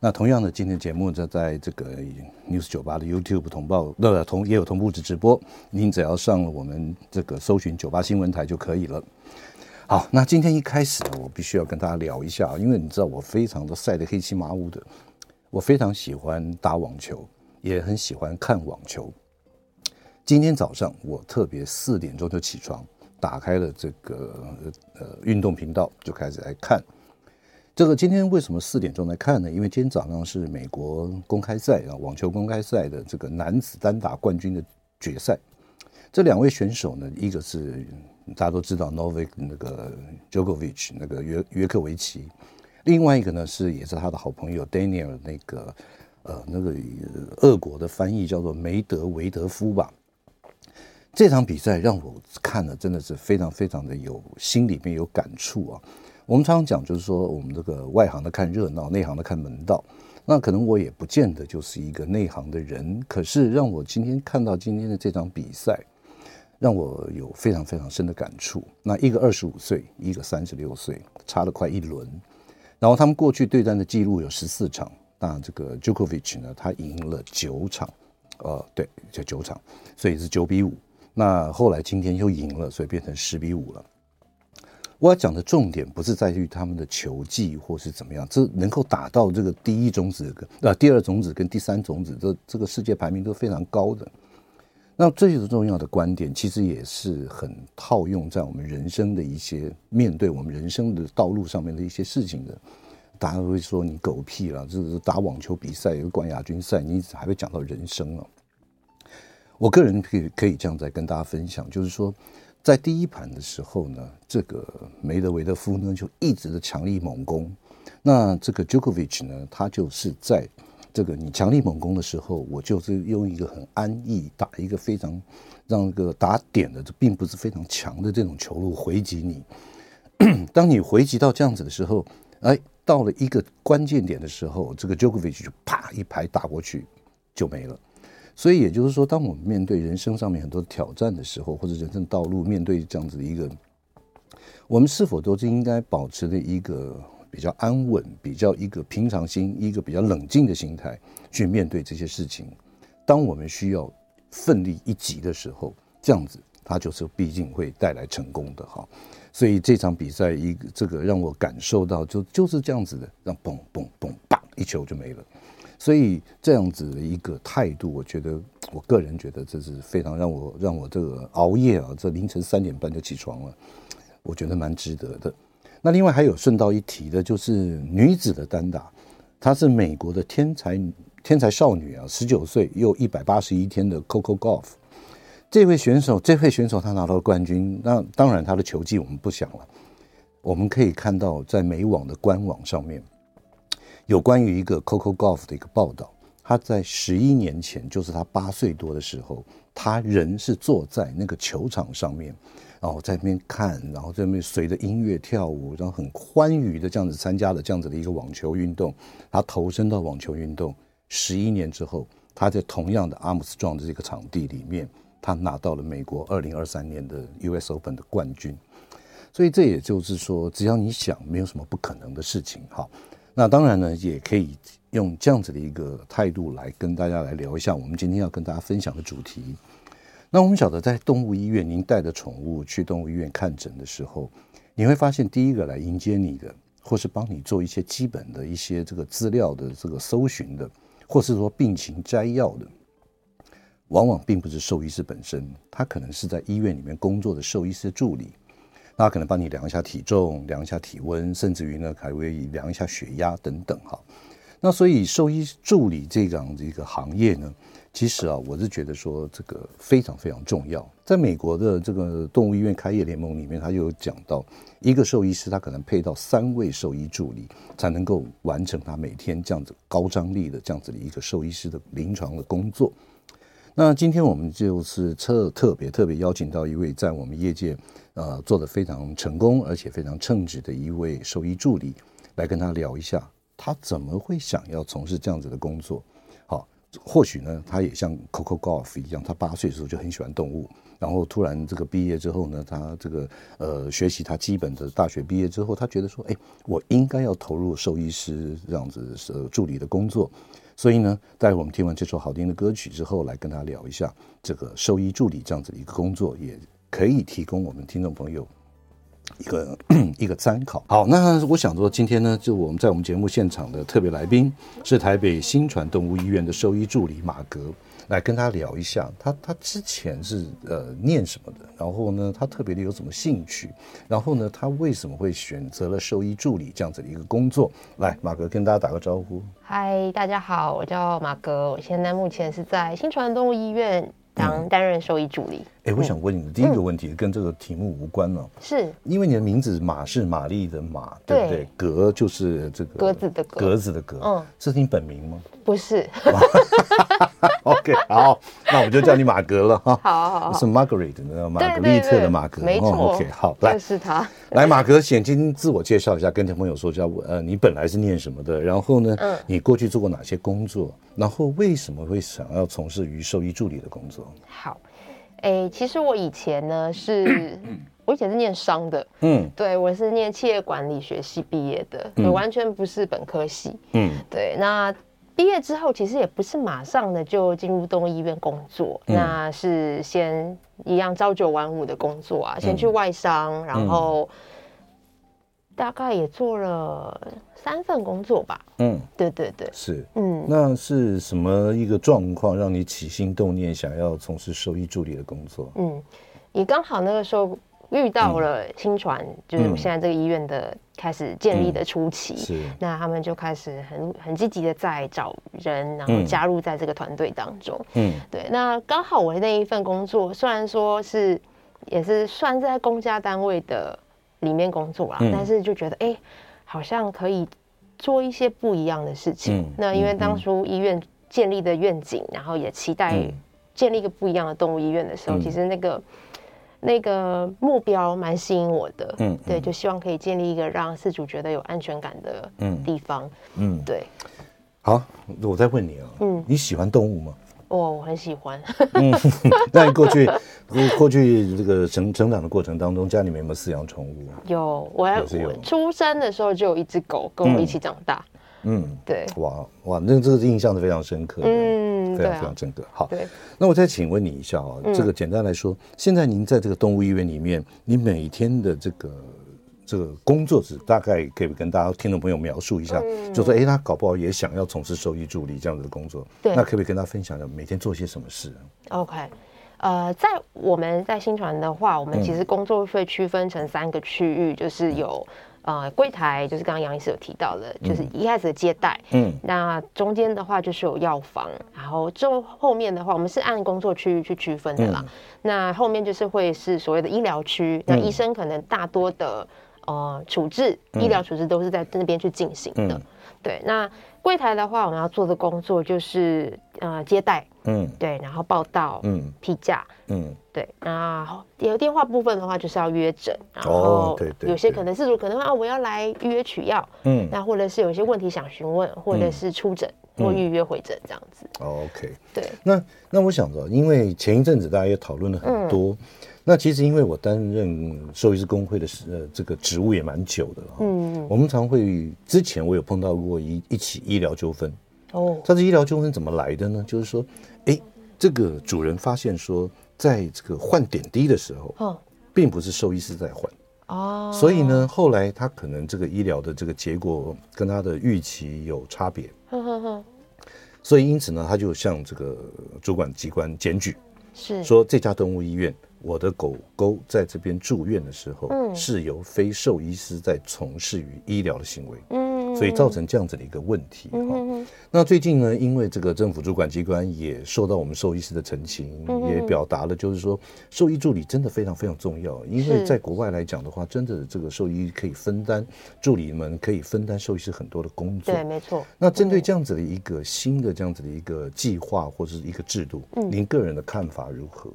那同样的，今天节目在在这个 News 酒吧的 YouTube 同报，那同也有同步的直播。您只要上了我们这个搜寻九八新闻台就可以了。好，那今天一开始呢，我必须要跟大家聊一下，因为你知道我非常的晒得黑漆麻乌的，我非常喜欢打网球，也很喜欢看网球。今天早上我特别四点钟就起床，打开了这个呃运动频道，就开始来看。这个今天为什么四点钟来看呢？因为今天早上是美国公开赛啊，网球公开赛的这个男子单打冠军的决赛。这两位选手呢，一个是大家都知道 Novak 那个 Jokovic 那个约约克维奇，另外一个呢是也是他的好朋友 Daniel 那个呃那个俄国的翻译叫做梅德韦德夫吧。这场比赛让我看了真的是非常非常的有心里面有感触啊。我们常常讲，就是说，我们这个外行的看热闹，内行的看门道。那可能我也不见得就是一个内行的人，可是让我今天看到今天的这场比赛，让我有非常非常深的感触。那一个二十五岁，一个三十六岁，差了快一轮。然后他们过去对战的记录有十四场，那这个 Djokovic 呢，他赢了九场，呃，对，就九场，所以是九比五。那后来今天又赢了，所以变成十比五了。我要讲的重点不是在于他们的球技或是怎么样，这能够打到这个第一种子跟呃第二种子跟第三种子，这这个世界排名都非常高的。那这就是重要的观点，其实也是很套用在我们人生的一些面对我们人生的道路上面的一些事情的。大家会说你狗屁了，这是打网球比赛有个冠亚军赛，你还会讲到人生啊？我个人可以可以这样再跟大家分享，就是说。在第一盘的时候呢，这个梅德韦德夫呢就一直的强力猛攻，那这个 Jokovic 呢，他就是在这个你强力猛攻的时候，我就是用一个很安逸打一个非常让个打点的，这并不是非常强的这种球路回击你。当你回击到这样子的时候，哎，到了一个关键点的时候，这个 Jokovic 就啪一拍打过去就没了。所以也就是说，当我们面对人生上面很多挑战的时候，或者人生道路面对这样子的一个，我们是否都是应该保持的一个比较安稳、比较一个平常心、一个比较冷静的心态去面对这些事情？当我们需要奋力一击的时候，这样子它就是毕竟会带来成功的哈。所以这场比赛一个这个让我感受到就就是这样子的，让嘣嘣嘣嘣一球就没了。所以这样子的一个态度，我觉得，我个人觉得这是非常让我让我这个熬夜啊，这凌晨三点半就起床了，我觉得蛮值得的。那另外还有顺道一提的，就是女子的单打，她是美国的天才天才少女啊，十九岁又一百八十一天的 Coco Golf。这位选手，这位选手她拿到冠军，那当然她的球技我们不讲了，我们可以看到在美网的官网上面。有关于一个 Coco Golf 的一个报道，他在十一年前，就是他八岁多的时候，他人是坐在那个球场上面，然后在那边看，然后在那边随着音乐跳舞，然后很欢愉的这样子参加了这样子的一个网球运动。他投身到网球运动十一年之后，他在同样的阿姆斯壮的这个场地里面，他拿到了美国二零二三年的 US Open 的冠军。所以这也就是说，只要你想，没有什么不可能的事情。哈。那当然呢，也可以用这样子的一个态度来跟大家来聊一下我们今天要跟大家分享的主题。那我们晓得，在动物医院，您带着宠物去动物医院看诊的时候，你会发现第一个来迎接你的，或是帮你做一些基本的一些这个资料的这个搜寻的，或是说病情摘要的，往往并不是兽医师本身，他可能是在医院里面工作的兽医师助理。他可能帮你量一下体重，量一下体温，甚至于呢还会量一下血压等等哈。那所以兽医助理这样的一个行业呢，其实啊，我是觉得说这个非常非常重要。在美国的这个动物医院开业联盟里面，他就有讲到，一个兽医师他可能配到三位兽医助理，才能够完成他每天这样子高张力的这样子的一个兽医师的临床的工作。那今天我们就是特特别特别邀请到一位在我们业界呃做得非常成功而且非常称职的一位兽医助理，来跟他聊一下，他怎么会想要从事这样子的工作？好，或许呢，他也像 Coco Golf 一样，他八岁的时候就很喜欢动物，然后突然这个毕业之后呢，他这个呃学习他基本的大学毕业之后，他觉得说，哎，我应该要投入兽医师这样子呃助理的工作。所以呢，待会我们听完这首好听的歌曲之后，来跟他聊一下这个兽医助理这样子的一个工作，也可以提供我们听众朋友一个 一个参考。好，那我想说，今天呢，就我们在我们节目现场的特别来宾是台北新传动物医院的兽医助理马格。来跟他聊一下，他他之前是呃念什么的？然后呢，他特别的有什么兴趣？然后呢，他为什么会选择了兽医助理这样子的一个工作？来，马哥跟大家打个招呼。嗨，大家好，我叫马哥，我现在目前是在新传动物医院。当担任兽医助理。哎、嗯，我想问你的第一个问题跟这个题目无关了，是因为你的名字马是玛丽的马，对不对？格就是这个格子的格，格子的格，嗯，这是你本名吗？不是。OK，好，那我就叫你马格了哈。好好好，是 Margaret，玛格丽特的马格，没错。OK，好，来，是他。来，马格，先先自我介绍一下，跟听朋友说一下，呃，你本来是念什么的？然后呢，嗯，你过去做过哪些工作？然后为什么会想要从事于兽医助理的工作？好，哎，其实我以前呢是，我以前是念商的，嗯，对，我是念企业管理学系毕业的，我完全不是本科系，嗯，对。那毕业之后，其实也不是马上的就进入动物医院工作，那是先一样朝九晚五的工作啊，先去外商，然后。大概也做了三份工作吧。嗯，对对对，是。嗯，那是什么一个状况让你起心动念想要从事兽医助理的工作？嗯，也刚好那个时候遇到了新传，嗯、就是我们现在这个医院的开始建立的初期。嗯、是。那他们就开始很很积极的在找人，然后加入在这个团队当中。嗯，对。那刚好我那一份工作虽然说是也是算在公家单位的。里面工作啦，嗯、但是就觉得哎、欸，好像可以做一些不一样的事情。嗯、那因为当初医院建立的愿景，嗯、然后也期待建立一个不一样的动物医院的时候，嗯、其实那个那个目标蛮吸引我的。嗯，对，就希望可以建立一个让饲主觉得有安全感的地方。嗯，对。好，我再问你啊，嗯，你喜欢动物吗？哦，我很喜欢。嗯，那你过去过去这个成成长的过程当中，家里面有没有饲养宠物？有，我还有。出生的时候就有一只狗跟我一起长大。嗯，对。哇哇，那这个印象是非常深刻的。嗯，非常非常深刻。好，对。那我再请问你一下啊，这个简单来说，现在您在这个动物医院里面，你每天的这个。这个工作是大概可以跟大家听众朋友描述一下，嗯、就说哎，他搞不好也想要从事兽医助理这样子的工作，对，那可不可以跟他分享一下每天做些什么事？OK，呃，在我们在新传的话，我们其实工作会区分成三个区域，嗯、就是有呃柜台，就是刚刚杨医师有提到的，就是一开始的接待，嗯，那中间的话就是有药房，然后之后后面的话，我们是按工作区域去区分的啦。嗯、那后面就是会是所谓的医疗区，那医生可能大多的。呃，处置医疗处置都是在那边去进行的。嗯、对，那柜台的话，我们要做的工作就是呃接待，嗯，对，然后报到，嗯，批价，嗯，对，然后有电话部分的话，就是要约诊，然后有些可能饲主可能啊，我要来预约取药，嗯，那或者是有些问题想询问，或者是出诊、嗯、或预约回诊这样子。OK，对，那那我想着，因为前一阵子大家也讨论了很多。嗯那其实，因为我担任兽医师工会的呃这个职务也蛮久的了，嗯，我们常会之前我有碰到过一一起医疗纠纷，哦，它这医疗纠纷怎么来的呢？就是说，哎，这个主人发现说，在这个换点滴的时候，哦，并不是兽医师在换，哦，所以呢，后来他可能这个医疗的这个结果跟他的预期有差别，呵呵呵，所以因此呢，他就向这个主管机关检举，是。说这家动物医院。我的狗狗在这边住院的时候，嗯，是由非兽医师在从事于医疗的行为，嗯，所以造成这样子的一个问题。哈，那最近呢，因为这个政府主管机关也受到我们兽医师的陈情，也表达了，就是说兽医助理真的非常非常重要，因为在国外来讲的话，真的这个兽医可以分担助理们可以分担兽医师很多的工作。对，没错。那针对这样子的一个新的这样子的一个计划或者是一个制度，您个人的看法如何？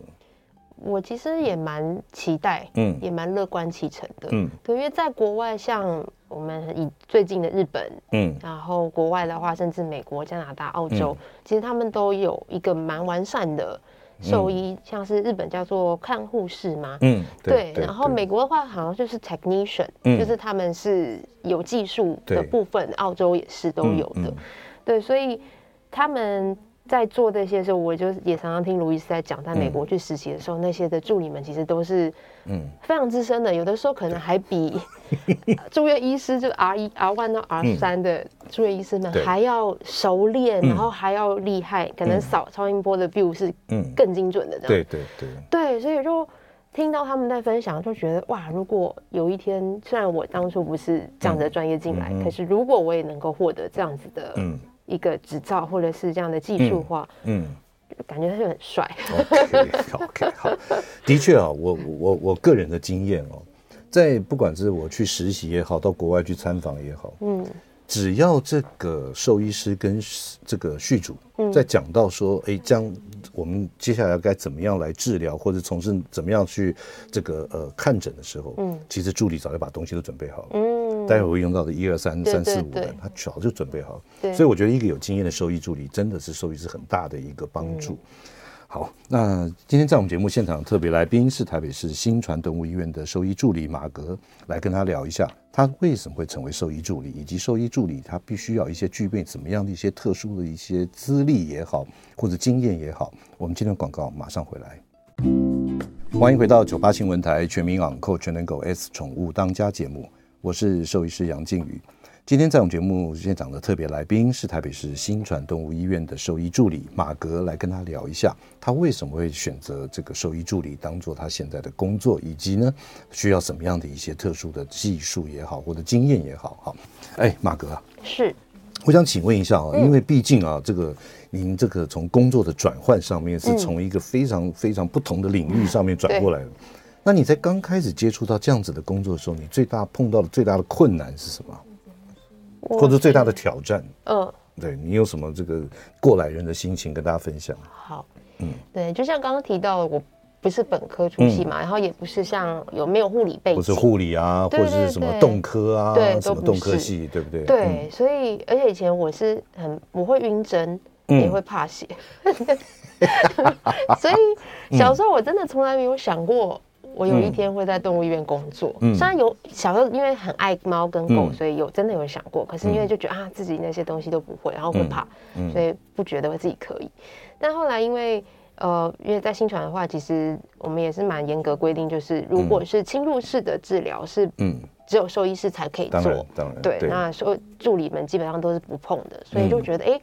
我其实也蛮期待，嗯，也蛮乐观其成的，嗯，对，因为在国外，像我们以最近的日本，嗯，然后国外的话，甚至美国、加拿大、澳洲，嗯、其实他们都有一个蛮完善的兽医，嗯、像是日本叫做看护士嘛，嗯，对，对，然后美国的话好像就是 technician，嗯，就是他们是有技术的部分，澳洲也是都有的，对，所以他们。在做这些时候，我就也常常听卢医师在讲，在美国去实习的时候，嗯、那些的助理们其实都是嗯。非常资深的，有的时候可能还比 住院医师就 R 一 R one 到 R 三的住院医师们还要熟练，嗯、然后还要厉害，可能扫超音波的 view 是更精准的这样。对对对。对，所以就听到他们在分享，就觉得哇，如果有一天，虽然我当初不是这样的专业进来，嗯嗯、可是如果我也能够获得这样子的嗯。一个执照或者是这样的技术化，嗯，嗯。感觉他就很帅。OK OK 好，的确啊，我我我个人的经验哦，在不管是我去实习也好，到国外去参访也好，嗯。只要这个兽医师跟这个续主在讲到说，哎、嗯，这样我们接下来该怎么样来治疗，或者从事怎么样去这个呃看诊的时候，嗯，其实助理早就把东西都准备好了，嗯，待会会用到的一二三三四五的，他早就准备好。了，所以我觉得一个有经验的兽医助理真的是兽医是很大的一个帮助。嗯。好，那今天在我们节目现场特别来宾是台北市新传动物医院的兽医助理马格，来跟他聊一下，他为什么会成为兽医助理，以及兽医助理他必须要一些具备怎么样的一些特殊的一些资历也好，或者经验也好。我们今天广告马上回来，欢迎回到九八新闻台全民昂购全能狗 S 宠物当家节目，我是兽医师杨靖宇。今天在我们节目现场的特别来宾是台北市新传动物医院的兽医助理马格，来跟他聊一下，他为什么会选择这个兽医助理当做他现在的工作，以及呢需要什么样的一些特殊的技术也好，或者经验也好，好，哎，马格啊，是，我想请问一下啊，因为毕竟啊，这个您这个从工作的转换上面是从一个非常非常不同的领域上面转过来的，那你在刚开始接触到这样子的工作的时候，你最大碰到的最大的困难是什么？或者最大的挑战，嗯，对，你有什么这个过来人的心情跟大家分享？好，嗯，对，就像刚刚提到，我不是本科出系嘛，然后也不是像有没有护理背景，不是护理啊，或者是什么动科啊，对，什么动科系，对不对？对，所以而且以前我是很我会晕针，也会怕血，所以 小时候我真的从来没有想过。我有一天会在动物医院工作，嗯，虽然有小时候因为很爱猫跟狗，嗯、所以有真的有想过，可是因为就觉得啊自己那些东西都不会，然后会怕，所以不觉得我自己可以。但后来因为呃，因为在新传的话，其实我们也是蛮严格规定，就是如果是侵入式的治疗是，嗯，只有兽医师才可以做，当然，当然对，对。那所有助理们基本上都是不碰的，所以就觉得哎、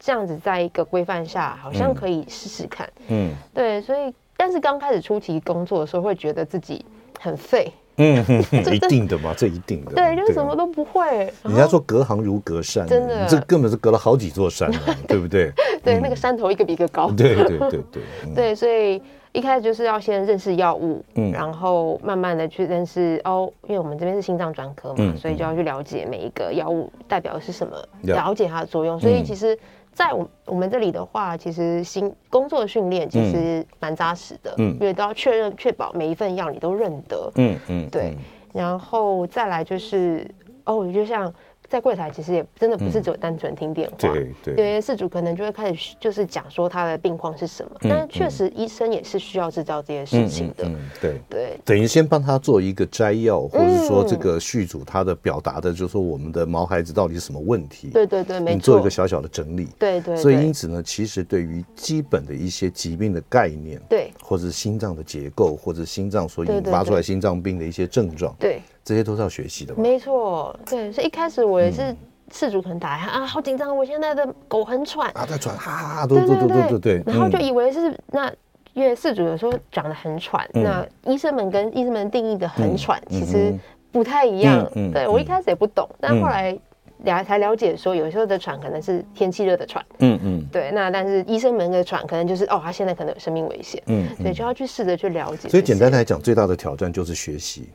这样子在一个规范下，好像可以试试看，嗯，对，所以。但是刚开始初期工作的时候，会觉得自己很废。嗯，一定的嘛，这一定的。对，就是什么都不会。人家说隔行如隔山，真的，这根本是隔了好几座山，对不对？对，那个山头一个比一个高。对对对对。对，所以一开始就是要先认识药物，嗯，然后慢慢的去认识哦，因为我们这边是心脏专科嘛，所以就要去了解每一个药物代表的是什么，了解它的作用。所以其实。在我我们这里的话，其实新工作训练其实蛮扎实的，嗯，因为都要确认确保每一份药你都认得，嗯嗯，对，然后再来就是哦，就像。在柜台其实也真的不是只有单纯听电话，对对，因为事主可能就会开始就是讲说他的病况是什么，但是确实医生也是需要知道这些事情的，对。对，等于先帮他做一个摘要，或者是说这个续主他的表达的，就是说我们的毛孩子到底是什么问题，对对对，没错，你做一个小小的整理，对对，所以因此呢，其实对于基本的一些疾病的概念，对，或者是心脏的结构，或者心脏所引发出来心脏病的一些症状，对。这些都是要学习的，没错，对，所以一开始我也是事主可能打来啊，好紧张，我现在的狗很喘啊，在喘，哈哈，对对对对对，然后就以为是那，因为饲主有时候讲的很喘，那医生们跟医生们定义的很喘其实不太一样，对，我一开始也不懂，但后来了才了解说，有时候的喘可能是天气热的喘，嗯嗯，对。那但是医生们的喘可能就是哦，他现在可能有生命危险，嗯，所以就要去试着去了解。所以简单来讲，最大的挑战就是学习，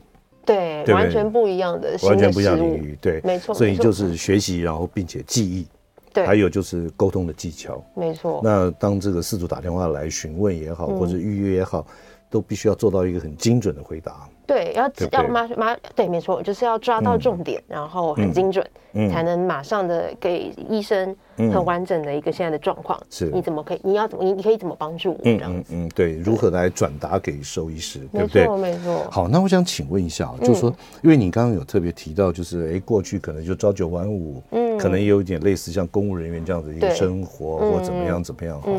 对，完全不一样的，完全不一样的领域，对，没错。所以就是学习，然后并且记忆，对，还有就是沟通的技巧，没错。那当这个事主打电话来询问也好，或者预约也好，都必须要做到一个很精准的回答。对，要要马马对，没错，就是要抓到重点，然后很精准，才能马上的给医生很完整的一个现在的状况。是，你怎么可以？你要怎么？你你可以怎么帮助我？这样子。嗯，对，如何来转达给兽医师？对不对？没错，没错。好，那我想请问一下，就是说，因为你刚刚有特别提到，就是哎，过去可能就朝九晚五，嗯，可能也有一点类似像公务人员这样的一个生活，或怎么样怎么样哈。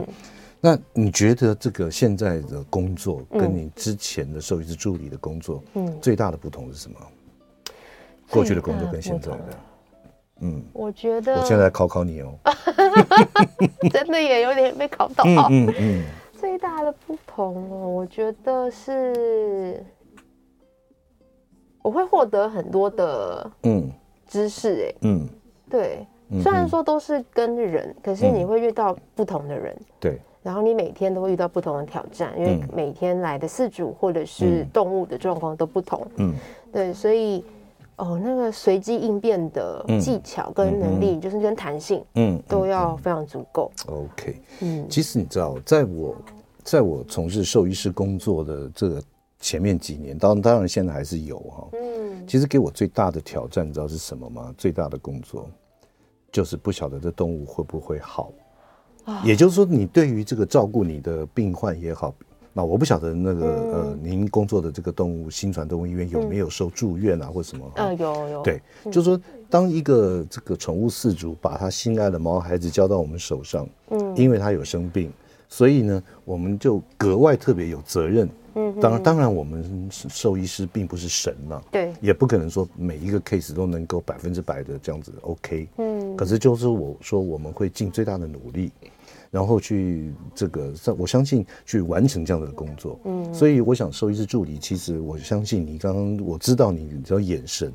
那你觉得这个现在的工作跟你之前的兽医师助理的工作，嗯，最大的不同是什么？过去的工作跟现在的，嗯，我觉得，我现在考考你哦，真的也有点被考到，嗯嗯嗯，最大的不同哦，我觉得是，我会获得很多的嗯。知识，哎，嗯，对，虽然说都是跟人，可是你会遇到不同的人，对。然后你每天都会遇到不同的挑战，因为每天来的饲主或者是动物的状况都不同。嗯，对，所以哦，那个随机应变的技巧跟能力，就是跟弹性，嗯，都要非常足够。OK，嗯，其实你知道，在我在我从事兽医师工作的这个前面几年，当当然现在还是有哈。嗯，其实给我最大的挑战，你知道是什么吗？最大的工作就是不晓得这动物会不会好。也就是说，你对于这个照顾你的病患也好，那我不晓得那个呃，您工作的这个动物新传动物医院有没有收住院啊，或什么？呃，有有。对，就是说，当一个这个宠物饲主把他心爱的毛孩子交到我们手上，嗯，因为他有生病，所以呢，我们就格外特别有责任。嗯，当然，当然，我们兽医师并不是神嘛，对，也不可能说每一个 case 都能够百分之百的这样子 OK。嗯，可是就是我说，我们会尽最大的努力。然后去这个，我相信去完成这样的工作。嗯，所以我想，兽医师助理，其实我相信你刚刚我知道你的眼神，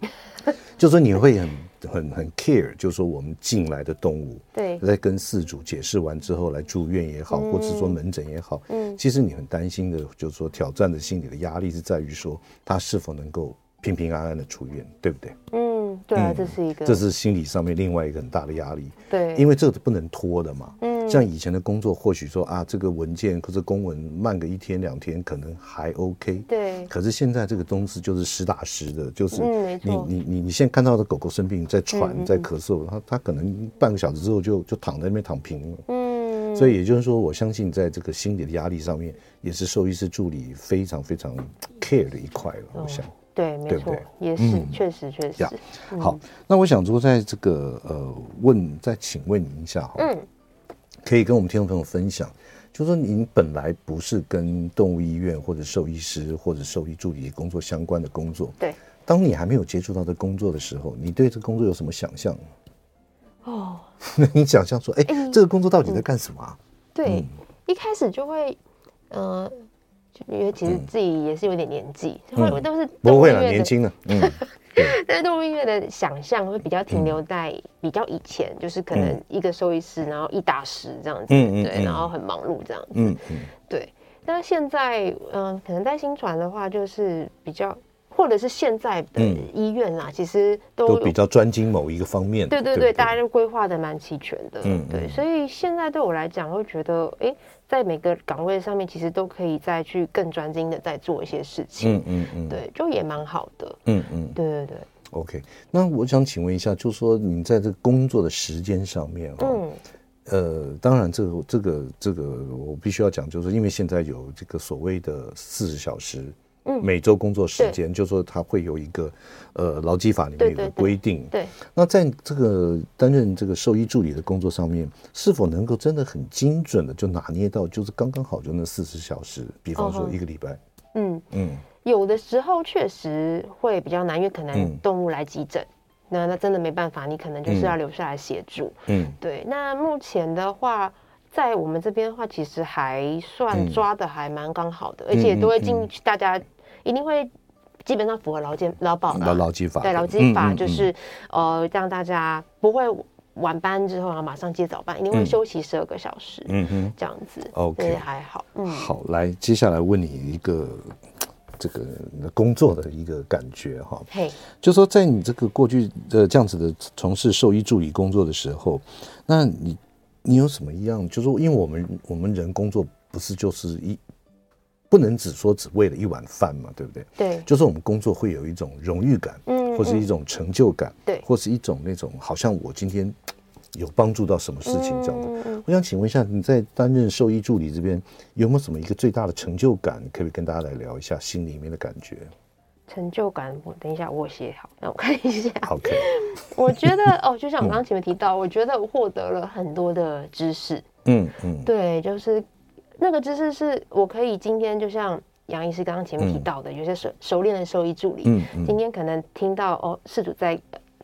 就说你会很很很 care，就是说我们进来的动物，对，在跟饲主解释完之后来住院也好，或者是说门诊也好，嗯，其实你很担心的，就是说挑战的心理的压力是在于说他是否能够平平安安的出院，对不对？嗯，对啊，这是一个，这是心理上面另外一个很大的压力。对，因为这个是不能拖的嘛。嗯，像以前的工作，或许说啊，这个文件或者公文慢个一天两天，可能还 OK。对。可是现在这个东西就是实打实的，就是你你你你现在看到的狗狗生病在喘在咳嗽，它它可能半个小时之后就就躺在那边躺平了。嗯。所以也就是说，我相信在这个心理的压力上面，也是兽医师助理非常非常 care 的一块了。我想。对，没错，也是，确实确实。好，那我想说，在这个呃，问再请问您一下哈，嗯，可以跟我们听众朋友分享，就是说您本来不是跟动物医院或者兽医师或者兽医助理工作相关的工作，对。当你还没有接触到这工作的时候，你对这个工作有什么想象？哦，那 你想象说，哎，这个工作到底在干什么？对，一开始就会，呃。因为其实自己也是有点年纪，会都是不会了，年轻了。嗯，但动物音乐的想象会比较停留在比较以前，就是可能一个兽医师，然后一打十这样子，对，然后很忙碌这样子，对。但是现在，嗯，可能在新传的话，就是比较。或者是现在的医院啦，其实都都比较专精某一个方面。对对对，大家都规划的蛮齐全的。嗯，对，所以现在对我来讲，会觉得，哎，在每个岗位上面，其实都可以再去更专精的再做一些事情。嗯嗯嗯，对，就也蛮好的。嗯嗯，对对对。OK，那我想请问一下，就是说你在这个工作的时间上面，嗯，呃，当然这个这个这个我必须要讲，就是因为现在有这个所谓的四十小时。每周工作时间，就说他会有一个，呃，劳基法里面有个规定。对。那在这个担任这个兽医助理的工作上面，是否能够真的很精准的就拿捏到，就是刚刚好就那四十小时？比方说一个礼拜。嗯嗯。有的时候确实会比较难，因为可能动物来急诊，那那真的没办法，你可能就是要留下来协助。嗯。对。那目前的话。在我们这边的话，其实还算抓的还蛮刚好的，嗯、而且都会进，大家一定会基本上符合劳健劳保的。劳基法，对劳基法就是、呃让大家不会晚班之后然后马上接早班，一定会休息十二个小时，嗯哼，这样子，OK。还好，嗯，好，来接下来问你一个这个工作的一个感觉哈，嘿。就说在你这个过去的这样子的从事兽医助理工作的时候，那你你有什么一样？就是说因为我们我们人工作不是就是一。不能只说只为了一碗饭嘛，对不对？对，就是我们工作会有一种荣誉感，嗯，或是一种成就感，对，或是一种那种好像我今天有帮助到什么事情这样的。嗯，我想请问一下，你在担任兽医助理这边有没有什么一个最大的成就感？可不可以跟大家来聊一下心里面的感觉？成就感，我等一下我写好，让我看一下。OK，我觉得哦，就像我刚刚前面提到，我觉得我获得了很多的知识。嗯嗯，对，就是。那个知识是我可以今天就像杨医师刚刚前面提到的，嗯、有些熟熟练的兽医助理，嗯嗯、今天可能听到哦，事主在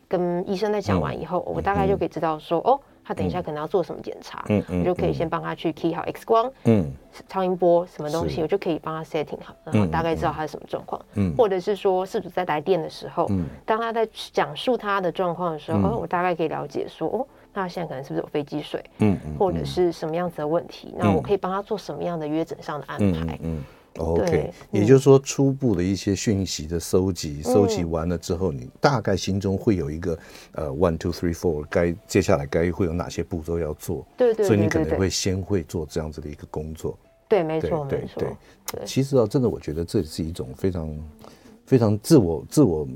跟医生在讲完以后，嗯、我大概就可以知道说，嗯、哦，他等一下可能要做什么检查，嗯嗯、我就可以先帮他去 key 好 X 光，嗯、超音波什么东西，我就可以帮他 setting 好，然后大概知道他是什么状况，嗯、或者是说事主在来电的时候，嗯、当他在讲述他的状况的时候，嗯、哦，我大概可以了解说，哦。那现在可能是不是有飞积水？嗯，或者是什么样子的问题？那我可以帮他做什么样的约诊上的安排？嗯，OK，也就是说初步的一些讯息的搜集，搜集完了之后，你大概心中会有一个呃 one two three four，该接下来该会有哪些步骤要做？对对，所以你可能会先会做这样子的一个工作。对，没错，没错。对，其实啊，真的，我觉得这是一种非常。非常自我、自我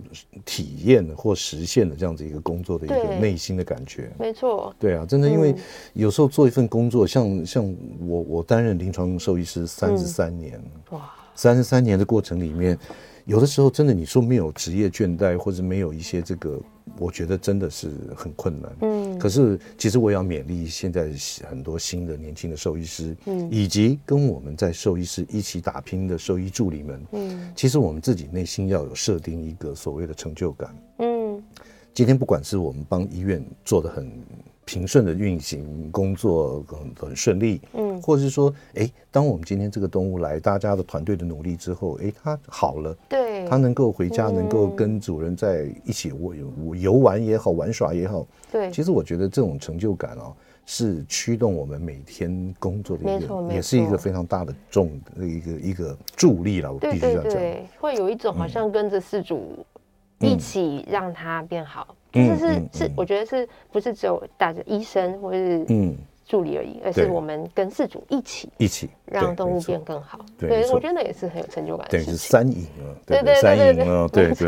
体验或实现的这样子一个工作的一个内心的感觉，没错。对啊，真的，因为有时候做一份工作，像像我，我担任临床兽医师三十三年，哇，三十三年的过程里面。有的时候真的，你说没有职业倦怠，或者没有一些这个，我觉得真的是很困难。嗯，可是其实我也要勉励现在很多新的年轻的兽医师，嗯，以及跟我们在兽医师一起打拼的兽医助理们，嗯，其实我们自己内心要有设定一个所谓的成就感。嗯，今天不管是我们帮医院做的很。平顺的运行，工作很很顺利，嗯，或者是说，哎，当我们今天这个动物来，大家的团队的努力之后，哎，它好了，对，它能够回家，能够跟主人在一起游游玩也好，玩耍也好，对，其实我觉得这种成就感哦，是驱动我们每天工作的一个，也是一个非常大的重的一个一个助力了。我必须这样讲，对，会有一种好像跟着饲主一起让它变好。其实是是，是，我觉得是不是只有打着医生或是嗯。助理而已，而是我们跟饲主一起一起让动物变更好。对，我觉得那也是很有成就感的。对，是三赢啊，对对三赢啊，对对。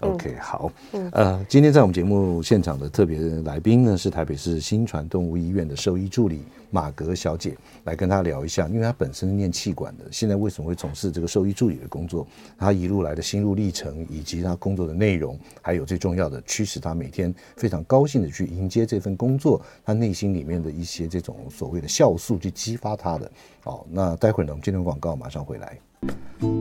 OK，好，呃，今天在我们节目现场的特别来宾呢，是台北市新传动物医院的兽医助理马格小姐，来跟她聊一下，因为她本身是念气管的，现在为什么会从事这个兽医助理的工作？她一路来的心路历程，以及她工作的内容，还有最重要的驱使她每天非常高兴的去迎接这份工作，她内心里面的一些这。这种所谓的酵素去激发它的，好，那待会儿呢，我们今天广告马上回来。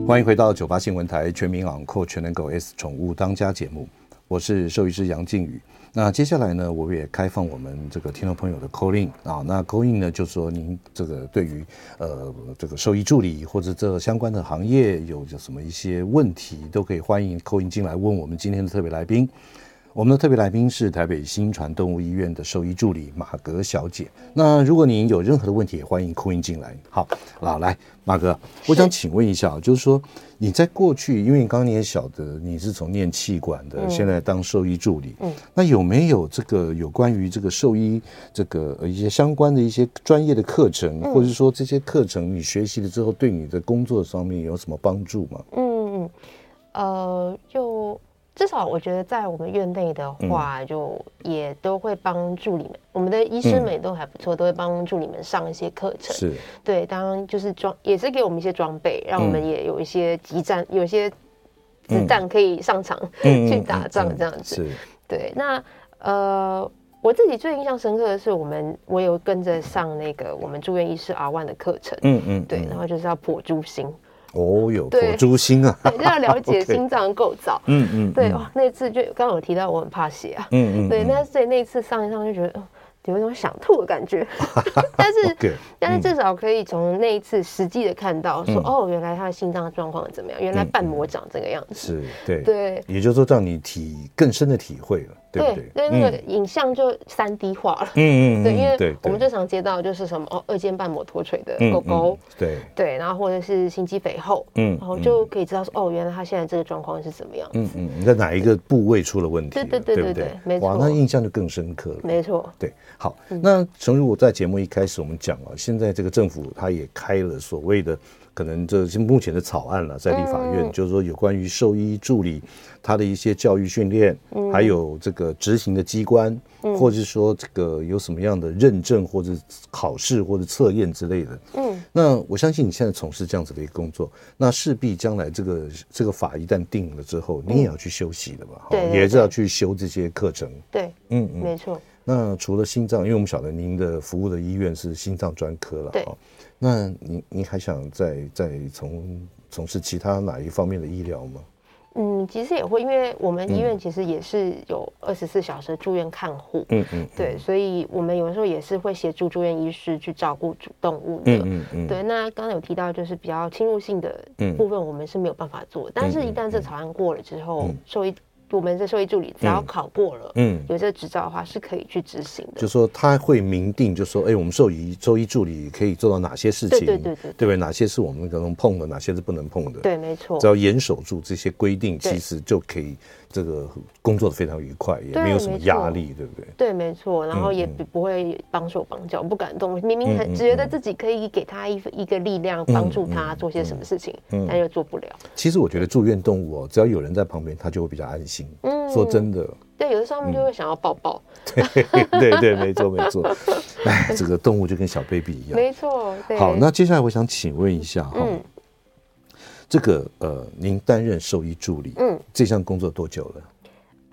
欢迎回到九八新闻台全民昂扣全能狗 S 宠物当家节目，我是兽医师杨靖宇。那接下来呢，我也开放我们这个听众朋友的 call in 啊，那 call in 呢，就是说您这个对于呃这个兽医助理或者这相关的行业有着什么一些问题，都可以欢迎 call in 进来问我们今天的特别来宾。我们的特别来宾是台北新传动物医院的兽医助理马格小姐。那如果您有任何的问题，也欢迎 call in 进来。好，好，来，马格，我想请问一下，就是说你在过去，因为你刚刚你也晓得你是从念气管的，嗯、现在当兽医助理，嗯，那有没有这个有关于这个兽医这个一些相关的一些专业的课程，嗯、或者说这些课程你学习了之后，对你的工作上面有什么帮助吗？嗯嗯，呃，就。至少我觉得，在我们院内的话，就也都会帮助你们。嗯、我们的医师们也都还不错，嗯、都会帮助你们上一些课程。是，对，当然就是装，也是给我们一些装备，让我们也有一些激战，有一些子弹可以上场、嗯、去打仗这样子。是，对。那呃，我自己最印象深刻的是，我们我有跟着上那个我们住院医师 R1 的课程。嗯嗯，对，然后就是要破猪心。哦，有剖猪心啊，对，就要了解 心脏构造。嗯嗯，对哇，那次就刚刚有提到我很怕血啊。嗯嗯，对，那所以那次上一上就觉得，有一种想吐的感觉，但是 Okay, 但是至少可以从那一次实际的看到说，说、嗯、哦，原来他的心脏状况怎么样？原来瓣膜长这个样子，嗯、是对。对，也就是说让你体更深的体会了。对对，对，那个影像就三 D 化了。嗯嗯，对，因为我们最常接到就是什么哦，二尖瓣膜脱垂的狗狗，对对，然后或者是心肌肥厚，嗯，然后就可以知道说哦，原来他现在这个状况是怎么样。嗯嗯，你在哪一个部位出了问题？对对对对对，没错。哇，那印象就更深刻了。没错。对，好，那诚如我在节目一开始我们讲了，现在这个政府他也开了所谓的。可能这是目前的草案了，在立法院，嗯、就是说有关于兽医助理他的一些教育训练，嗯、还有这个执行的机关，嗯、或者是说这个有什么样的认证或者考试或者测验之类的。嗯，那我相信你现在从事这样子的一个工作，那势必将来这个这个法一旦定了之后，你也要去修习的吧？对、嗯，也是要去修这些课程。对，嗯嗯，没错。那除了心脏，因为我们晓得您的服务的医院是心脏专科了，对。那您您还想再再从从事其他哪一方面的医疗吗？嗯，其实也会，因为我们医院其实也是有二十四小时住院看护，嗯嗯，对，所以我们有的时候也是会协助住院医师去照顾主动物的，嗯嗯，对。那刚刚有提到就是比较侵入性的部分，我们是没有办法做，但是一旦这草案过了之后，兽医。我们的兽医助理只要考过了，嗯，有这个执照的话是可以去执行的。就说他会明定，就说，哎，我们兽医兽医助理可以做到哪些事情？对对对对，对不对？哪些是我们可能碰的，哪些是不能碰的？对，没错。只要严守住这些规定，其实就可以。这个工作的非常愉快，也没有什么压力，对不对？对，没错。然后也不不会绑手绑脚，不敢动。明明很觉得自己可以给他一一个力量，帮助他做些什么事情，但又做不了。其实我觉得住院动物哦，只要有人在旁边，他就会比较安心。嗯，说真的。对，有的时候他们就会想要抱抱。对 对对，没错没错。哎，这个动物就跟小 baby 一样。没错。好，那接下来我想请问一下哈。这个呃，您担任兽医助理，嗯，这项工作多久了？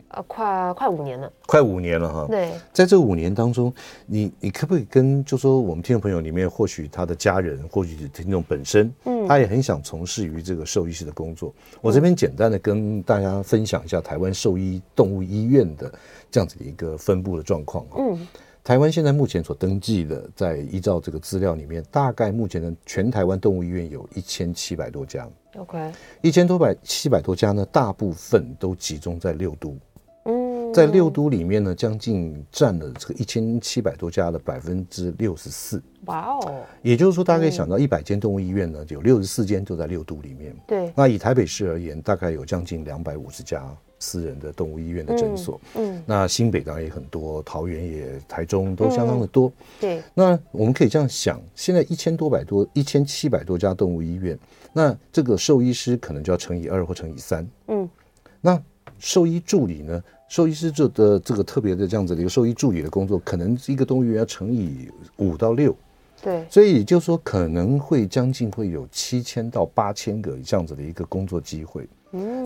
呃，快快五年了，快五年了哈。对，在这五年当中，你你可不可以跟就说我们听众朋友里面，或许他的家人，或许是听众本身，嗯，他也很想从事于这个兽医师的工作。嗯，我这边简单的跟大家分享一下台湾兽医动物医院的这样子的一个分布的状况。嗯。台湾现在目前所登记的，在依照这个资料里面，大概目前的全台湾动物医院有一千七百多家。OK，一千多百七百多家呢，大部分都集中在六都。嗯，在六都里面呢，将近占了这个一千七百多家的百分之六十四。哇哦！也就是说，大家可以想到一百间动物医院呢，有六十四间都在六都里面。对。那以台北市而言，大概有将近两百五十家。私人的动物医院的诊所，嗯，嗯，那新北当然也很多，桃园也，台中都相当的多，嗯、对。那我们可以这样想，现在一千多百多，一千七百多家动物医院，那这个兽医师可能就要乘以二或乘以三，嗯。那兽医助理呢？兽医师做的这个特别的这样子的一个兽医助理的工作，可能一个动物医院要乘以五到六，对。所以就说可能会将近会有七千到八千个这样子的一个工作机会。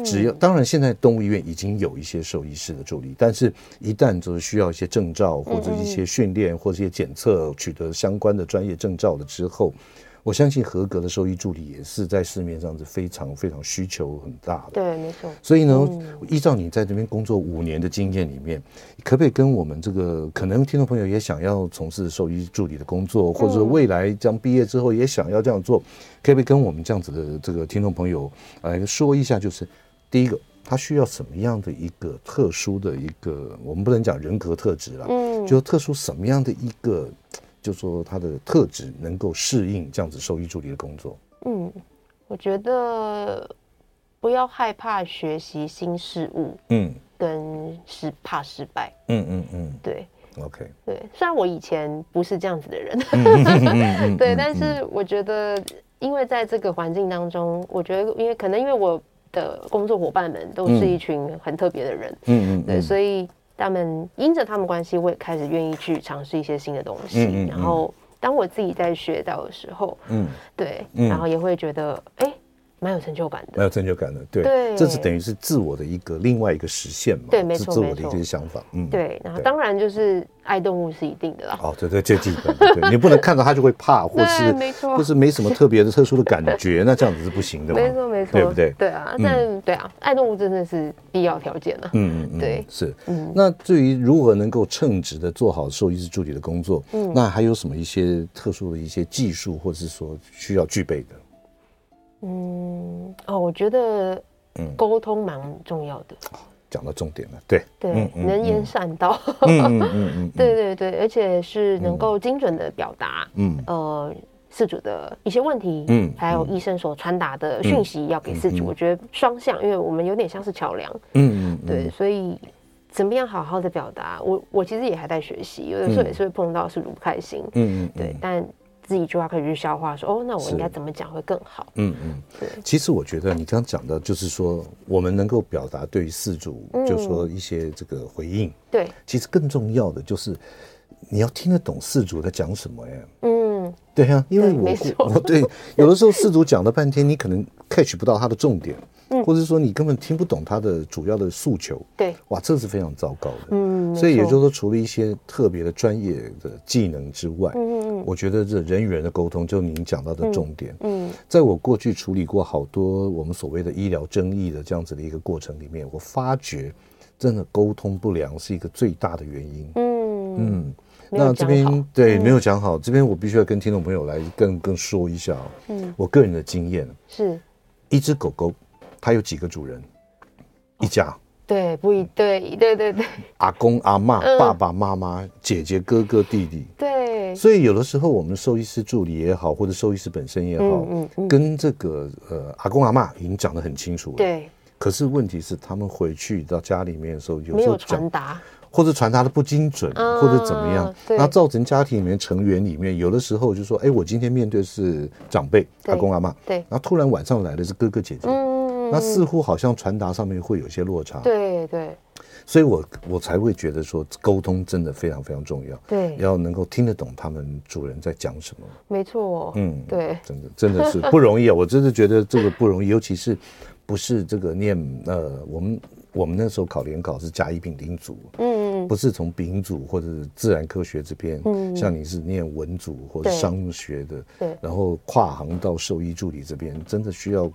只要当然，现在动物医院已经有一些兽医师的助理，但是一旦就是需要一些证照或者一些训练或者一些检测，取得相关的专业证照了之后。我相信合格的兽医助理也是在市面上是非常非常需求很大的。对，没错。所以呢，嗯、依照你在这边工作五年的经验里面，可不可以跟我们这个可能听众朋友也想要从事兽医助理的工作，或者未来将毕业之后也想要这样做，嗯、可不可以跟我们这样子的这个听众朋友来说一下？就是第一个，他需要什么样的一个特殊的一个，我们不能讲人格特质了，嗯，就特殊什么样的一个。就说他的特质能够适应这样子兽医助理的工作。嗯，我觉得不要害怕学习新事物。嗯，跟是怕失败。嗯嗯嗯，对。OK。对，虽然我以前不是这样子的人，对，但是我觉得，因为在这个环境当中，我觉得，因为可能因为我的工作伙伴们都是一群很特别的人。嗯嗯，对，所以。他们因着他们关系，我也开始愿意去尝试一些新的东西。嗯嗯嗯、然后，当我自己在学到的时候，嗯，对，嗯、然后也会觉得，哎，蛮有成就感的，蛮有成就感的，对，对，这是等于是自我的一个另外一个实现嘛，对，没错，自我的一些想法，嗯，对，然后当然就是爱动物是一定的啦，哦，对对，最基本，对，你不能看到它就会怕，或是没错，或是没什么特别的特殊的感觉，那这样子是不行的嘛，没错没错，对不对？对啊，但对啊，爱动物真的是必要条件了，嗯嗯嗯，对，是，嗯，那至于如何能够称职的做好兽医师助理的工作，嗯，那还有什么一些特殊的一些技术，或者是说需要具备的？嗯哦，我觉得沟通蛮重要的。讲到重点了，对对，能言善道。嗯嗯嗯，对对对，而且是能够精准的表达。嗯呃，事主的一些问题，嗯，还有医生所传达的讯息要给事主。我觉得双向，因为我们有点像是桥梁。嗯嗯，对，所以怎么样好好的表达？我我其实也还在学习，有的时候也是会碰到事主不开心。嗯嗯，对，但。自己就要可以去消化，说哦，那我应该怎么讲会更好？嗯嗯，对。其实我觉得你刚刚讲的，就是说我们能够表达对于事主，就是说一些这个回应。对，其实更重要的就是你要听得懂事主在讲什么呀。嗯，对呀，因为我我对有的时候事主讲了半天，你可能 catch 不到他的重点。或者说你根本听不懂他的主要的诉求，对，哇，这是非常糟糕的。嗯，所以也就是说，除了一些特别的专业的技能之外，嗯嗯，我觉得这人与人的沟通，就您讲到的重点。嗯，在我过去处理过好多我们所谓的医疗争议的这样子的一个过程里面，我发觉真的沟通不良是一个最大的原因。嗯。嗯，那这边对没有讲好，这边我必须要跟听众朋友来更更说一下。嗯，我个人的经验。是，一只狗狗。它有几个主人？一家？对，不一对，对对对。阿公阿嬷、爸爸妈妈、姐姐哥哥弟弟。对。所以有的时候我们兽医师助理也好，或者兽医师本身也好嗯，跟这个呃阿公阿妈已经讲得很清楚了。对。可是问题是，他们回去到家里面的时候，有时候传达，或者传达的不精准，或者怎么样，那造成家庭里面成员里面有的时候就说：“哎，我今天面对是长辈阿公阿妈，对，然后突然晚上来的是哥哥姐姐。”那似乎好像传达上面会有些落差，对对，所以我我才会觉得说沟通真的非常非常重要，对，要能够听得懂他们主人在讲什么，没错，嗯，对，真的真的是不容易啊，我真的觉得这个不容易，尤其是不是这个念呃我们。我们那时候考联考是甲乙丙丁组，嗯，不是从丙组或者自然科学这边，嗯，像你是念文组或者商学的，对，然后跨行到兽医助理这边，真的需要，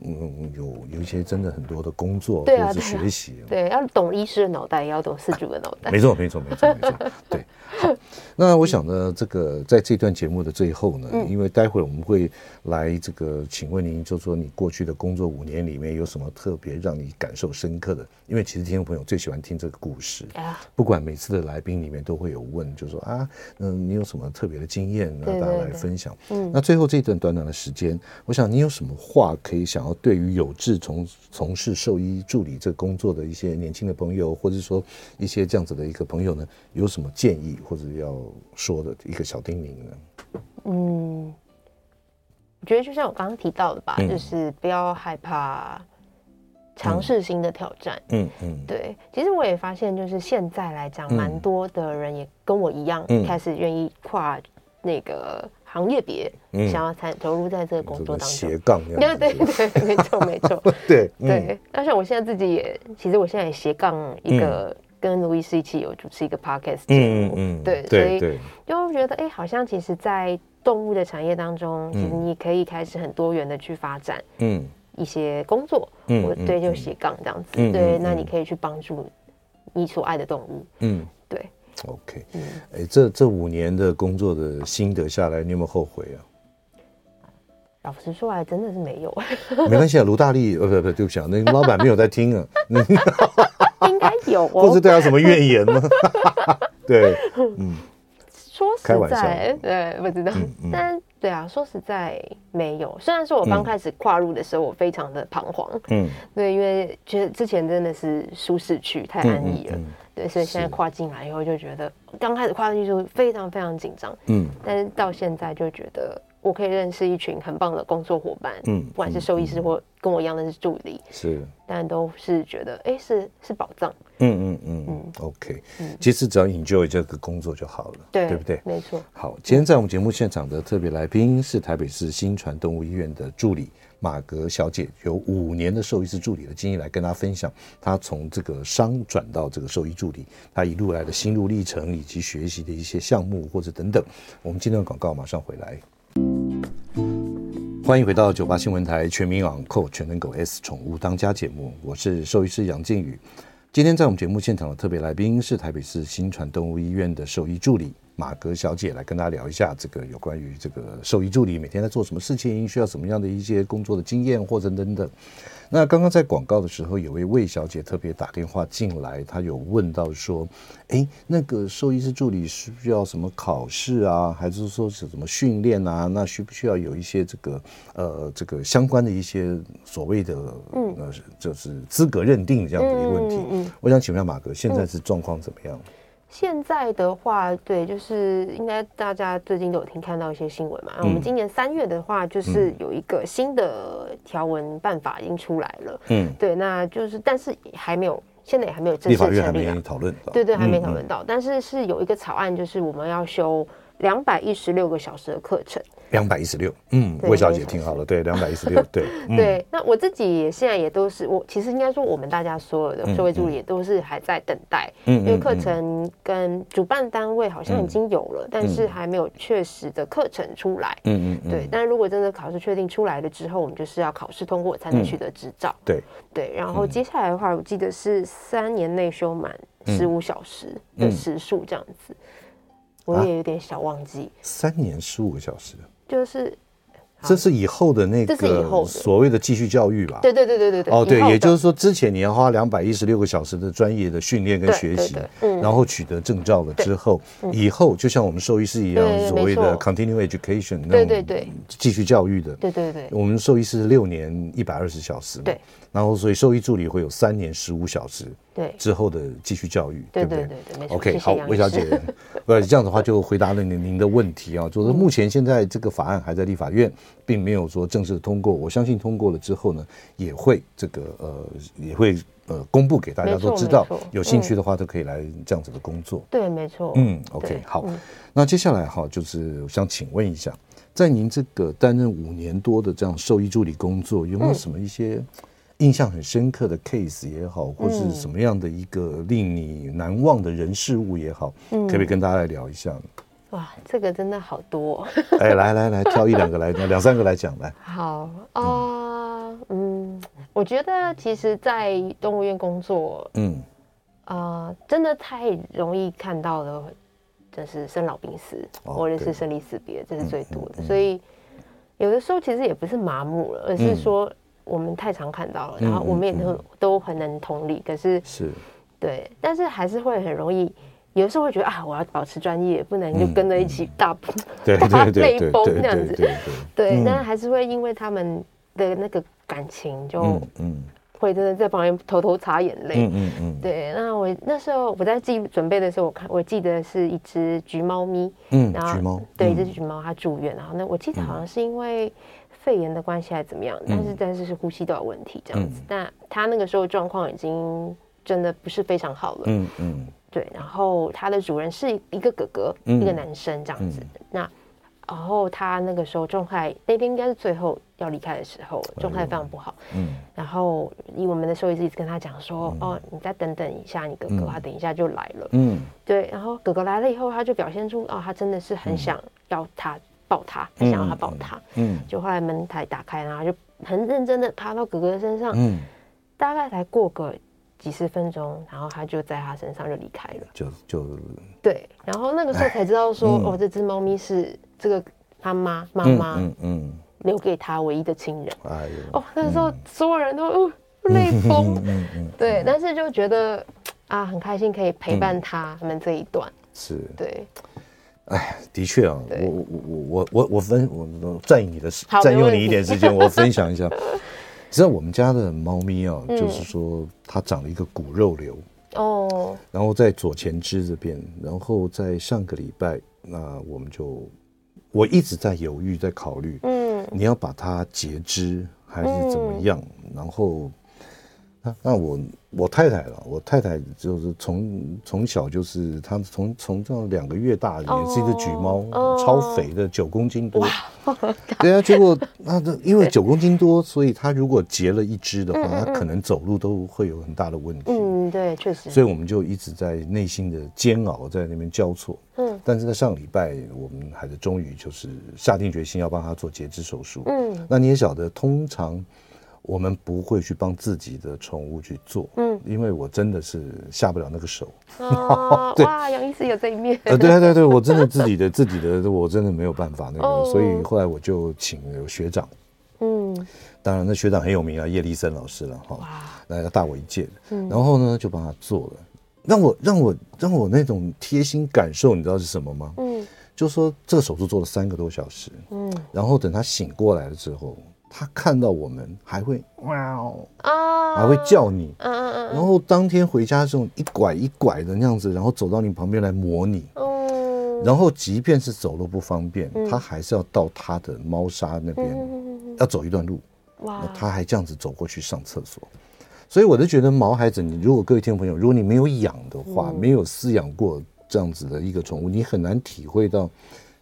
嗯，有有一些真的很多的工作或者是学习，对，要懂医师的脑袋，也要懂饲主的脑袋，没错，没错，没错，没错，对。好，那我想呢，这个在这段节目的最后呢，因为待会儿我们会来这个请问您，就说你过去的工作五年里面有什么特别让你感受深刻的？因为其实听众朋友最喜欢听这个故事，不管每次的来宾里面都会有问，就说啊，嗯，你有什么特别的经验让大家来分享？嗯，那最后这一段短短的时间，我想你有什么话可以想要对于有志从从事兽医助理这个工作的一些年轻的朋友，或者说一些这样子的一个朋友呢，有什么建议？或者要说的一个小叮咛呢？嗯，我觉得就像我刚刚提到的吧，嗯、就是不要害怕尝试新的挑战。嗯嗯，对。其实我也发现，就是现在来讲，蛮、嗯、多的人也跟我一样，嗯、开始愿意跨那个行业别，嗯、想要参投入在这个工作当中。斜杠，对对对，没错没错。对 对，但是我现在自己也，其实我现在也斜杠一个。嗯。跟卢医师一起有主持一个 podcast 节目，嗯嗯，对，所以就觉得哎，好像其实，在动物的产业当中，其实你可以开始很多元的去发展，嗯，一些工作，嗯，我对，就斜杠这样子，对，那你可以去帮助你所爱的动物，嗯，对，OK，嗯，哎，这这五年的工作的心得下来，你有没有后悔啊？老实说来，真的是没有，没关系啊，卢大力，呃，不不，对不起啊，那个老板没有在听啊。应该有，哦，或是对他什么怨言吗？对，嗯，说实在，对，不知道，嗯嗯、但对啊，说实在没有。虽然说我刚开始跨入的时候，我非常的彷徨，嗯，对，因为觉得之前真的是舒适区太安逸了，对，所以现在跨进来以后就觉得，刚开始跨进去就非常非常紧张，嗯，但是到现在就觉得。我可以认识一群很棒的工作伙伴，嗯，不管是兽医师或跟我一样的是助理，是，但都是觉得，哎，是是宝藏，嗯嗯嗯嗯，，OK，嗯，其实只要 enjoy 这个工作就好了，对，对不对？没错。好，今天在我们节目现场的特别来宾是台北市新传动物医院的助理马格小姐，有五年的兽医师助理的经验来跟大家分享，她从这个商转到这个兽医助理，她一路来的心路历程以及学习的一些项目或者等等。我们今天的广告马上回来。欢迎回到九八新闻台全民养狗全能狗 S 宠物当家节目，我是兽医师杨靖宇。今天在我们节目现场的特别来宾是台北市新传动物医院的兽医助理马格小姐，来跟大家聊一下这个有关于这个兽医助理每天在做什么事情，需要什么样的一些工作的经验或者等等。那刚刚在广告的时候，有位魏小姐特别打电话进来，她有问到说：“哎，那个兽医师助理需不需要什么考试啊？还是说是什么训练啊？那需不需要有一些这个呃这个相关的一些所谓的嗯呃就是资格认定这样的一个问题？”嗯，我想请问下马哥，现在是状况怎么样？现在的话，对，就是应该大家最近都有听看到一些新闻嘛。嗯、我们今年三月的话，就是有一个新的条文办法已经出来了。嗯，对，那就是，但是还没有，现在也还没有正式成立。还没讨论到。对对，还没讨论到。嗯、但是是有一个草案，就是我们要修两百一十六个小时的课程。两百一十六，嗯，魏小姐听好了，对，两百一十六，对，对。那我自己也现在也都是，我其实应该说，我们大家所有的社会助理也都是还在等待，嗯，因为课程跟主办单位好像已经有了，但是还没有确实的课程出来，嗯嗯，对。但是如果真的考试确定出来了之后，我们就是要考试通过才能取得执照，对。对。然后接下来的话，我记得是三年内修满十五小时的时数这样子，我也有点小忘记，三年十五个小时。就是，这是以后的那个所谓的继续教育吧？对对对对对对。哦，对，也就是说，之前你要花两百一十六个小时的专业的训练跟学习，然后取得证照了之后，以后就像我们兽医师一样，所谓的 continue education，对对对，继续教育的，对对对。我们兽医师六年一百二十小时，对。然后，所以兽医助理会有三年十五小时，对之后的继续教育，对不对？对对对，没错。OK，好，魏小姐，呃，这样的话就回答了您您的问题啊，就是目前现在这个法案还在立法院，并没有说正式通过。我相信通过了之后呢，也会这个呃，也会呃公布给大家都知道，有兴趣的话都可以来这样子的工作。对，没错。嗯，OK，好。那接下来哈，就是我想请问一下，在您这个担任五年多的这样兽医助理工作，有没有什么一些？印象很深刻的 case 也好，或是什么样的一个令你难忘的人事物也好，嗯、可不可以跟大家来聊一下呢？哇，这个真的好多、哦！哎，来来来，挑一两个来，两三个来讲来。好啊，呃、嗯，我觉得其实，在动物园工作，嗯啊、呃，真的太容易看到的，就是生老病死，哦、或者是生离死别，这是最多的。嗯嗯嗯、所以有的时候其实也不是麻木了，而是说。我们太常看到了，然后我们也都都很能同理，可是是，对，但是还是会很容易，有时候会觉得啊，我要保持专业，不能就跟着一起大 大泪崩这样子，对，但是还是会因为他们的那个感情，就嗯，会真的在旁边偷偷擦眼泪，嗯嗯嗯，对。那我那时候我在记准备的时候，我看我记得是一只橘猫咪，嗯，然后橘猫，对，一只橘猫它住院，然后那我记得好像是因为。肺炎的关系还是怎么样？但是但是是呼吸道有问题这样子。那、嗯、他那个时候状况已经真的不是非常好了。嗯嗯。嗯对，然后他的主人是一个哥哥，嗯、一个男生这样子。嗯、那然后他那个时候状态那天应该是最后要离开的时候，状态非常不好。嗯。然后以我们的兽医师一直跟他讲说：“嗯、哦，你再等等一下，你哥哥他等一下就来了。”嗯。对，然后哥哥来了以后，他就表现出哦，他真的是很想要他。抱他，他想要他抱他，嗯，就后来门台打开，然后就很认真的趴到哥哥身上，嗯，大概才过个几十分钟，然后他就在他身上就离开了，就就。对，然后那个时候才知道说，哦，这只猫咪是这个他妈妈妈，嗯，留给他唯一的亲人，哎呦，哦，那个时候所有人都泪崩，嗯嗯，对，但是就觉得啊，很开心可以陪伴他们这一段，是。对。哎，的确啊，我我我我我我分我占用你的时占用你一点时间，我分享一下。知道我们家的猫咪啊，就是说它长了一个骨肉瘤哦，然后在左前肢这边，然后在上个礼拜，那我们就我一直在犹豫，在考虑，嗯，你要把它截肢还是怎么样？然后 那我我太太了，我太太就是从从小就是她从从这样两个月大也是一只橘猫，哦、超肥的九公斤多。对啊，结果 那这因为九公斤多，所以她如果截了一只的话，她可能走路都会有很大的问题。嗯，对，确实。所以我们就一直在内心的煎熬，在那边交错。嗯，但是在上礼拜，我们孩子终于就是下定决心要帮他做截肢手术。嗯，那你也晓得，通常。我们不会去帮自己的宠物去做，嗯，因为我真的是下不了那个手。哦、对。哇，杨医师有这一面。呃，对对对对，我真的自己的自己的，我真的没有办法那个，哦、所以后来我就请有学长，嗯，当然那学长很有名啊，叶立森老师了哈，哇，那个大我一届，嗯，然后呢就帮他做了，让我让我让我那种贴心感受，你知道是什么吗？嗯，就说这个手术做了三个多小时，嗯，然后等他醒过来了之后。他看到我们还会哇哦。啊，还会叫你，嗯嗯嗯，然后当天回家这种一拐一拐的那样子，然后走到你旁边来摸你，嗯，然后即便是走路不方便，他还是要到他的猫砂那边，要走一段路，哇，他还这样子走过去上厕所，所以我就觉得毛孩子，你如果各位听众朋友，如果你没有养的话，没有饲养过这样子的一个宠物，你很难体会到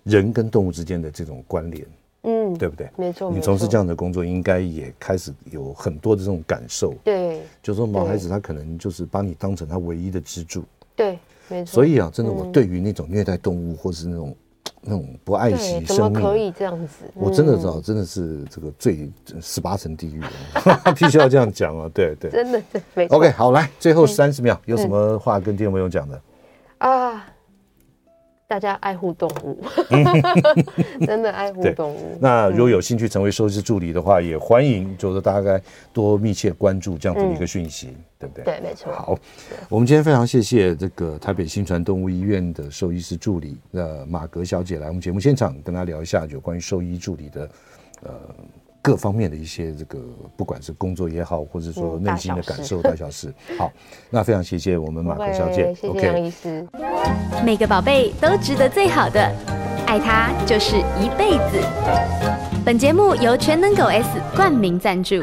人跟动物之间的这种关联。嗯，对不对？没错，你从事这样的工作，应该也开始有很多的这种感受。对，就是说毛孩子他可能就是把你当成他唯一的支柱。对，没错。所以啊，真的，我对于那种虐待动物或是那种 那种不爱惜生命，可以这样子？我真的知道，真的是这个最十八层地狱，必须要这样讲啊！对对，真的没错。OK，好，来，最后三十秒，有什么话跟听众朋友讲的啊？大家爱护动物，真的爱护动物。那如果有兴趣成为兽医师助理的话，也欢迎，就是大概多密切关注这样子的一个讯息，对不对？对，没错。好，我们今天非常谢谢这个台北新传动物医院的兽医师助理呃马格小姐来我们节目现场跟大家聊一下有关于兽医助理的呃。各方面的一些这个，不管是工作也好，或者说内心的感受，大小事。好，那非常谢谢我们马克小姐，谢谢杨医师。每个宝贝都值得最好的，爱他就是一辈子。本节目由全能狗 S 冠名赞助。